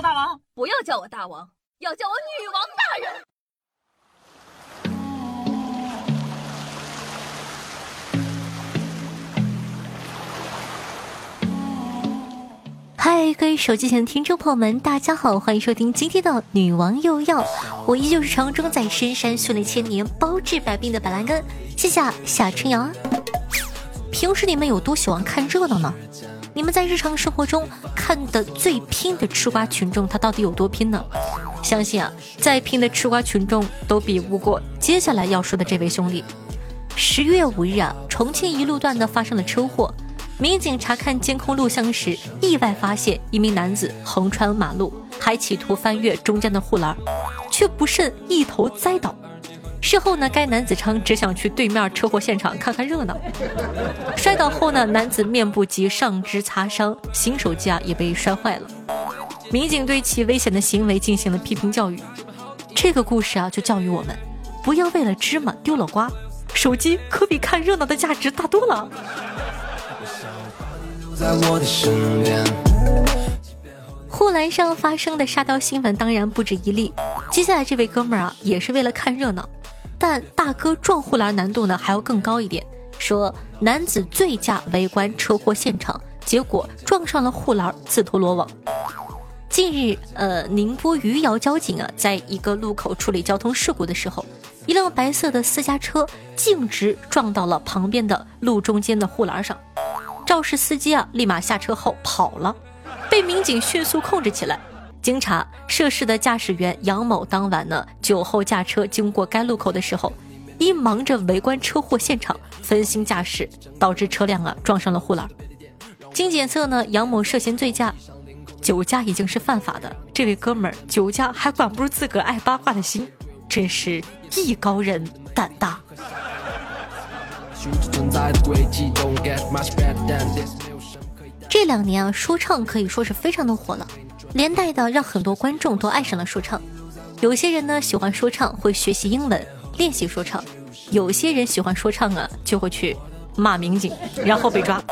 大王，不要叫我大王，要叫我女王大人。嗨，各位手机前的听众朋友们，大家好，欢迎收听今天的《女王又要》，我依旧是常中在深山训练千年、包治百病的板蓝根，谢谢夏春阳。平时你们有多喜欢看热闹呢？你们在日常生活中看的最拼的吃瓜群众，他到底有多拼呢？相信啊，再拼的吃瓜群众都比不过接下来要说的这位兄弟。十月五日啊，重庆一路段呢发生了车祸，民警查看监控录像时，意外发现一名男子横穿马路，还企图翻越中间的护栏，却不慎一头栽倒。事后呢，该男子称只想去对面车祸现场看看热闹。摔倒后呢，男子面部及上肢擦伤，新手机啊也被摔坏了。民警对其危险的行为进行了批评教育。这个故事啊，就教育我们，不要为了芝麻丢了瓜。手机可比看热闹的价值大多了。护栏上发生的沙雕新闻当然不止一例。接下来这位哥们儿啊，也是为了看热闹。但大哥撞护栏难度呢还要更高一点。说男子醉驾围观车祸现场，结果撞上了护栏，自投罗网。近日，呃，宁波余姚交警啊，在一个路口处理交通事故的时候，一辆白色的私家车径直撞到了旁边的路中间的护栏上。肇事司机啊，立马下车后跑了，被民警迅速控制起来。经查，涉事的驾驶员杨某当晚呢酒后驾车经过该路口的时候，因忙着围观车祸现场，分心驾驶，导致车辆啊撞上了护栏。经检测呢，杨某涉嫌醉驾，酒驾已经是犯法的。这位哥们儿酒驾还管不住自个爱八卦的心，真是艺高人胆大。这两年啊，说唱可以说是非常的火了。连带的让很多观众都爱上了说唱，有些人呢喜欢说唱会学习英文练习说唱，有些人喜欢说唱啊就会去骂民警，然后被抓。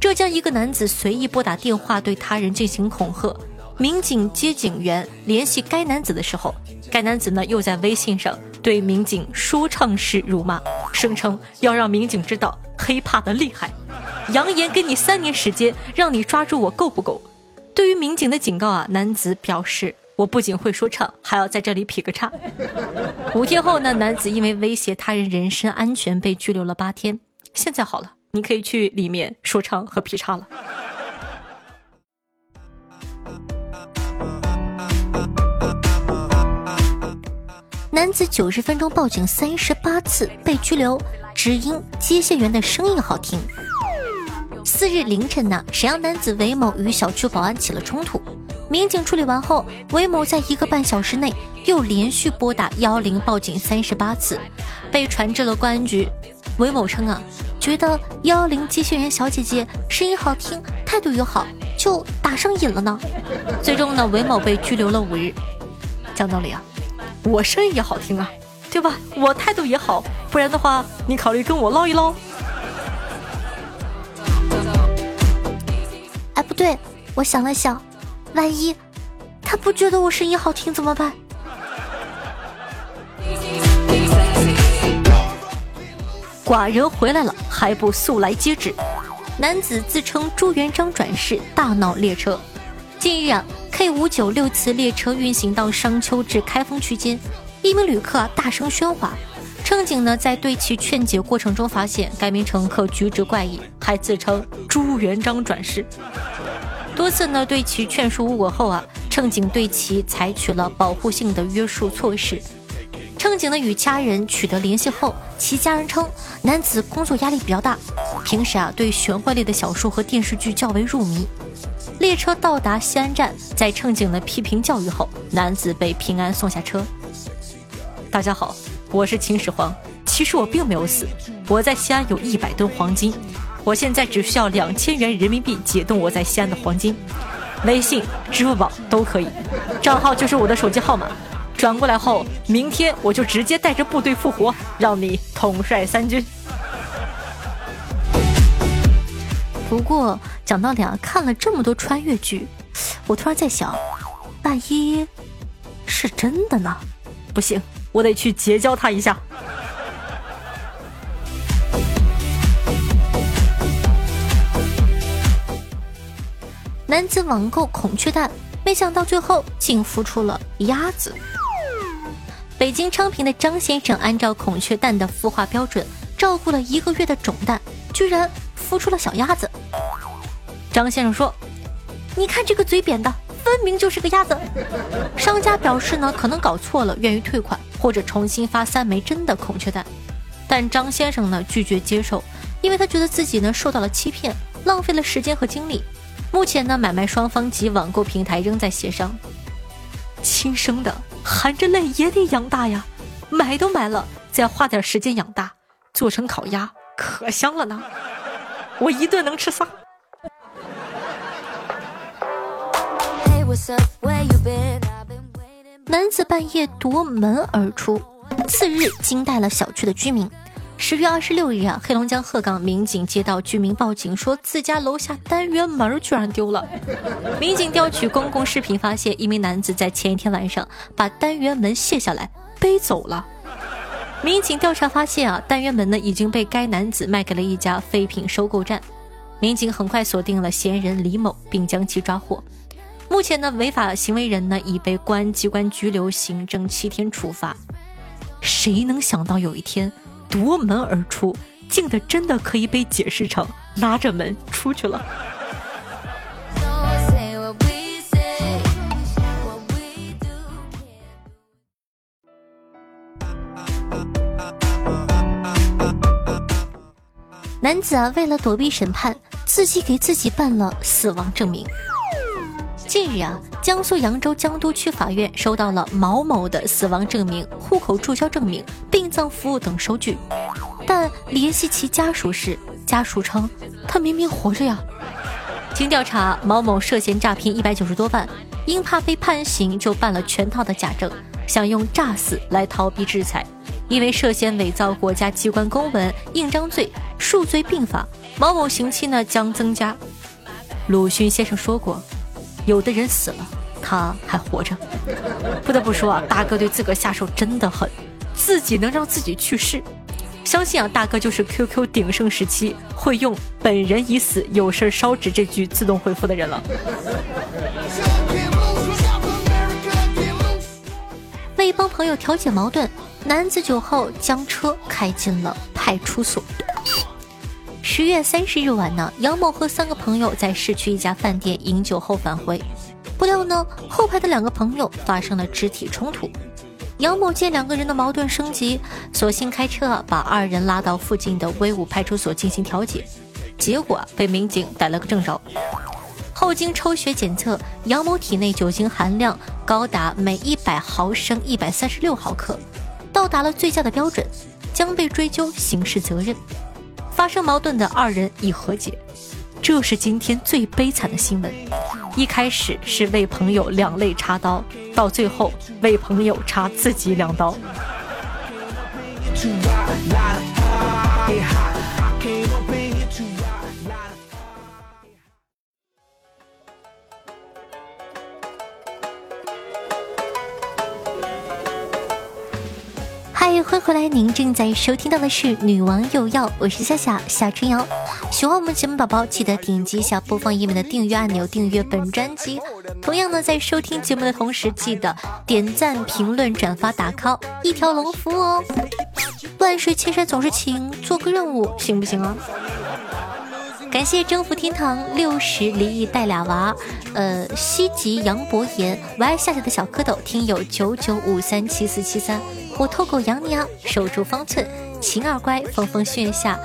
浙江一个男子随意拨打电话对他人进行恐吓，民警接警员联系该男子的时候，该男子呢又在微信上对民警说唱式辱骂，声称要让民警知道黑怕的厉害，扬言给你三年时间让你抓住我够不够？对于民警的警告啊，男子表示：“我不仅会说唱，还要在这里劈个叉。”五天后呢，男子因为威胁他人人身安全被拘留了八天。现在好了，你可以去里面说唱和劈叉了。男子九十分钟报警三十八次被拘留，只因接线员的声音好听。四日凌晨呢，沈阳男子韦某与小区保安起了冲突，民警处理完后，韦某在一个半小时内又连续拨打幺幺零报警三十八次，被传至了公安局。韦某称啊，觉得幺幺零接线员小姐姐声音好听，态度又好，就打上瘾了呢。最终呢，韦某被拘留了五日。讲道理啊，我声音也好听啊，对吧？我态度也好，不然的话，你考虑跟我唠一唠。我想了想，万一他不觉得我声音好听怎么办？寡人回来了，还不速来接旨！男子自称朱元璋转世，大闹列车。近日啊，K 五九六次列车运行到商丘至开封区间，一名旅客大声喧哗，乘警呢在对其劝解过程中发现该名乘客举止怪异，还自称朱元璋转世。多次呢对其劝说无果后啊，乘警对其采取了保护性的约束措施。乘警呢与家人取得联系后，其家人称男子工作压力比较大，平时啊对玄幻类的小说和电视剧较为入迷。列车到达西安站，在乘警的批评教育后，男子被平安送下车。大家好，我是秦始皇，其实我并没有死，我在西安有一百吨黄金。我现在只需要两千元人民币解冻我在西安的黄金，微信、支付宝都可以，账号就是我的手机号码，转过来后，明天我就直接带着部队复活，让你统帅三军。不过讲道理啊，看了这么多穿越剧，我突然在想，万一是真的呢？不行，我得去结交他一下。男子网购孔雀蛋，没想到最后竟孵出了鸭子。北京昌平的张先生按照孔雀蛋的孵化标准，照顾了一个月的种蛋，居然孵出了小鸭子。张先生说：“你看这个嘴扁的，分明就是个鸭子。”商家表示呢，可能搞错了，愿意退款或者重新发三枚真的孔雀蛋。但张先生呢拒绝接受，因为他觉得自己呢受到了欺骗，浪费了时间和精力。目前呢，买卖双方及网购平台仍在协商。亲生的含着泪也得养大呀，买都买了，再花点时间养大，做成烤鸭可香了呢，我一顿能吃仨。男子半夜夺门而出，次日惊呆了小区的居民。十月二十六日啊，黑龙江鹤岗民警接到居民报警，说自家楼下单元门居然丢了。民警调取公共视频，发现一名男子在前一天晚上把单元门卸下来背走了。民警调查发现啊，单元门呢已经被该男子卖给了一家废品收购站。民警很快锁定了嫌疑人李某，并将其抓获。目前呢，违法行为人呢已被公安机关拘留，行政七天处罚。谁能想到有一天夺门而出，竟的真的可以被解释成拉着门出去了？男子啊，为了躲避审判，自己给自己办了死亡证明。近日啊，江苏扬州江都区法院收到了毛某的死亡证明、户口注销证明、殡葬服务等收据，但联系其家属时，家属称他明明活着呀。经调查，毛某涉嫌诈骗一百九十多万，因怕被判刑，就办了全套的假证，想用诈死来逃避制裁。因为涉嫌伪造国家机关公文、印章罪，数罪并罚，毛某刑期呢将增加。鲁迅先生说过。有的人死了，他还活着。不得不说啊，大哥对自个下手真的狠，自己能让自己去世。相信啊，大哥就是 QQ 鼎盛时期会用“本人已死，有事烧纸”这句自动回复的人了。为帮朋友调解矛盾，男子酒后将车开进了派出所。十月三十日晚呢，杨某和三个朋友在市区一家饭店饮酒后返回，不料呢，后排的两个朋友发生了肢体冲突。杨某见两个人的矛盾升级，索性开车把二人拉到附近的威武派出所进行调解，结果被民警逮了个正着。后经抽血检测，杨某体内酒精含量高达每一百毫升一百三十六毫克，到达了醉驾的标准，将被追究刑事责任。发生矛盾的二人已和解，这是今天最悲惨的新闻。一开始是为朋友两肋插刀，到最后为朋友插自己两刀。欢迎回来，您正在收听到的是《女王有药》，我是夏夏夏春瑶。喜欢我们节目宝宝，记得点击一下播放页面的订阅按钮，订阅本专辑。同样呢，在收听节目的同时，记得点赞、评论、转发、打 call，一条龙服务哦。万水千山总是情，做个任务行不行啊？感谢征服天堂六十离异带俩娃，呃，西极杨博言，我爱夏夏的小蝌蚪，听友九九五三七四七三。我偷狗养你啊，守住方寸，晴儿乖，风风炫下，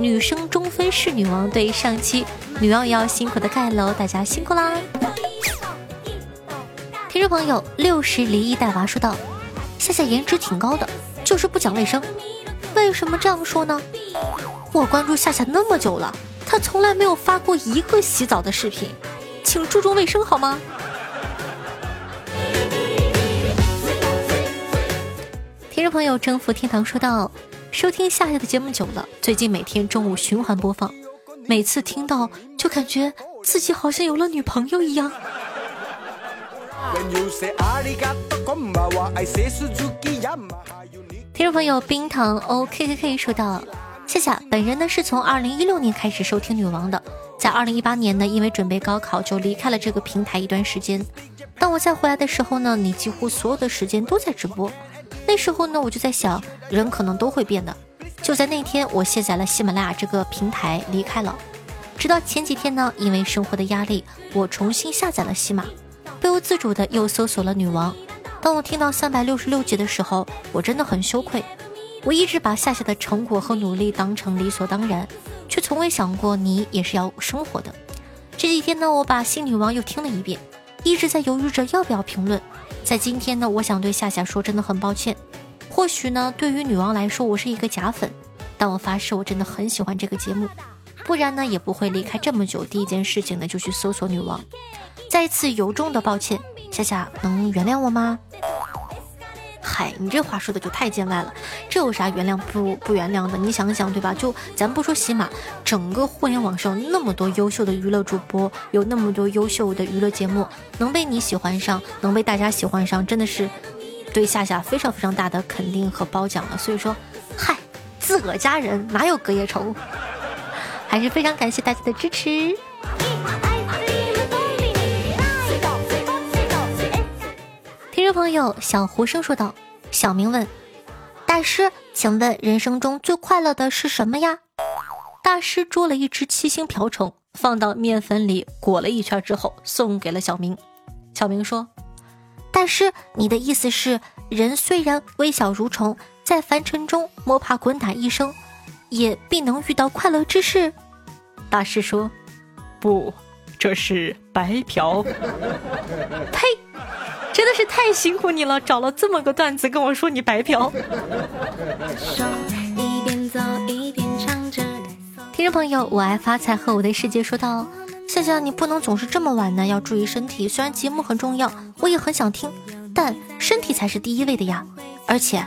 女生中分是女王。对上期女王也要辛苦的盖楼，大家辛苦啦！听众朋友六十离异带娃说道：夏夏颜值挺高的，就是不讲卫生。为什么这样说呢？我关注夏夏那么久了，他从来没有发过一个洗澡的视频，请注重卫生好吗？听众朋友，征服天堂说道：“收听夏夏的节目久了，最近每天中午循环播放，每次听到就感觉自己好像有了女朋友一样。”听众朋友，冰糖 O K K K 说道：“谢谢，本人呢是从二零一六年开始收听女王的，在二零一八年呢，因为准备高考就离开了这个平台一段时间。当我再回来的时候呢，你几乎所有的时间都在直播。那时候呢，我就在想，人可能都会变的。就在那天，我卸载了喜马拉雅这个平台，离开了。直到前几天呢，因为生活的压力，我重新下载了喜马，不由自主的又搜索了女王。”当我听到三百六十六集的时候，我真的很羞愧。我一直把夏夏的成果和努力当成理所当然，却从未想过你也是要生活的。这几天呢，我把新女王又听了一遍，一直在犹豫着要不要评论。在今天呢，我想对夏夏说，真的很抱歉。或许呢，对于女王来说，我是一个假粉，但我发誓，我真的很喜欢这个节目，不然呢，也不会离开这么久。第一件事情呢，就去搜索女王。再次由衷的抱歉。夏夏能原谅我吗？嗨，你这话说的就太见外了，这有啥原谅不不原谅的？你想想对吧？就咱不说喜马，整个互联网上那么多优秀的娱乐主播，有那么多优秀的娱乐节目，能被你喜欢上，能被大家喜欢上，真的是对夏夏非常非常大的肯定和褒奖了。所以说，嗨，自个家人哪有隔夜仇？还是非常感谢大家的支持。朋友小胡生说道：“小明问大师，请问人生中最快乐的是什么呀？”大师捉了一只七星瓢虫，放到面粉里裹了一圈之后，送给了小明。小明说：“大师，你的意思是，人虽然微小如虫，在凡尘中摸爬滚打一生，也必能遇到快乐之事？”大师说：“不，这是白嫖。”太辛苦你了，找了这么个段子跟我说你白嫖。听众朋友，我爱发财和我的世界说道：夏夏，你不能总是这么晚呢，要注意身体。虽然节目很重要，我也很想听，但身体才是第一位的呀。而且，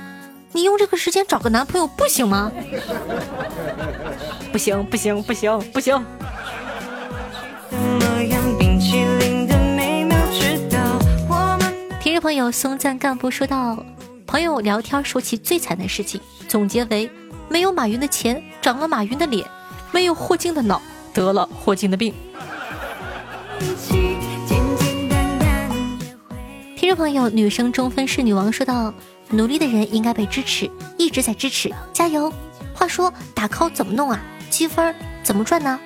你用这个时间找个男朋友不行吗？不行不行不行不行。朋友松赞干部说道：“朋友聊天说起最惨的事情，总结为：没有马云的钱，长了马云的脸；没有霍金的脑，得了霍金的病。”听众朋友，女生中分是女王说道：“努力的人应该被支持，一直在支持，加油！”话说打 call 怎么弄啊？积分怎么赚呢？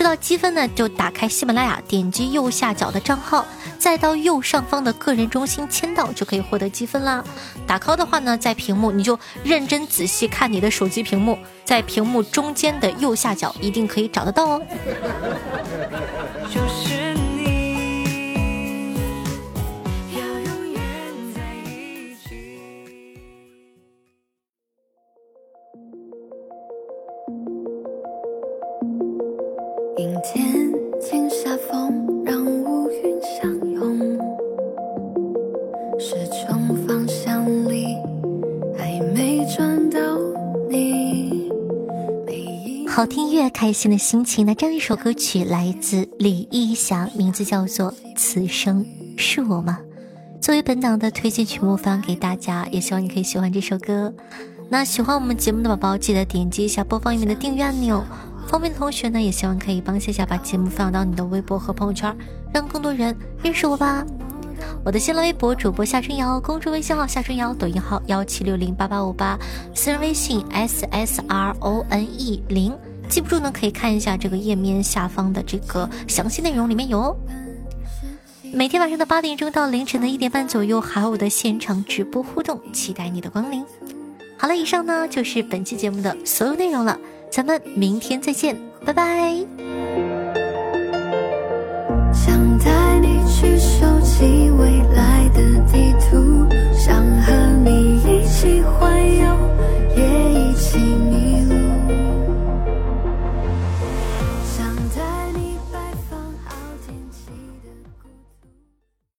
说到积分呢，就打开喜马拉雅，点击右下角的账号。再到右上方的个人中心签到就可以获得积分啦。打 call 的话呢，在屏幕你就认真仔细看你的手机屏幕，在屏幕中间的右下角一定可以找得到哦。阴天，请下风。让乌云相拥。时钟方向里还没转到你好听越开心的心情。那这样一首歌曲来自李义祥，名字叫做《此生是我吗》。作为本档的推荐曲目发给大家，也希望你可以喜欢这首歌。那喜欢我们节目的宝宝，记得点击一下播放页面的订阅按钮。方便的同学呢，也希望可以帮夏夏把节目分享到你的微博和朋友圈，让更多人认识我吧。我的新浪微博主播夏春瑶，公众微信号夏春瑶，抖音号幺七六零八八五八，私人微信 s s r o n e 零，记不住呢可以看一下这个页面下方的这个详细内容，里面有哦。每天晚上的八点钟到凌晨的一点半左右，还有我的现场直播互动，期待你的光临。好了，以上呢就是本期节目的所有内容了，咱们明天再见拜拜。想带你去收集未来。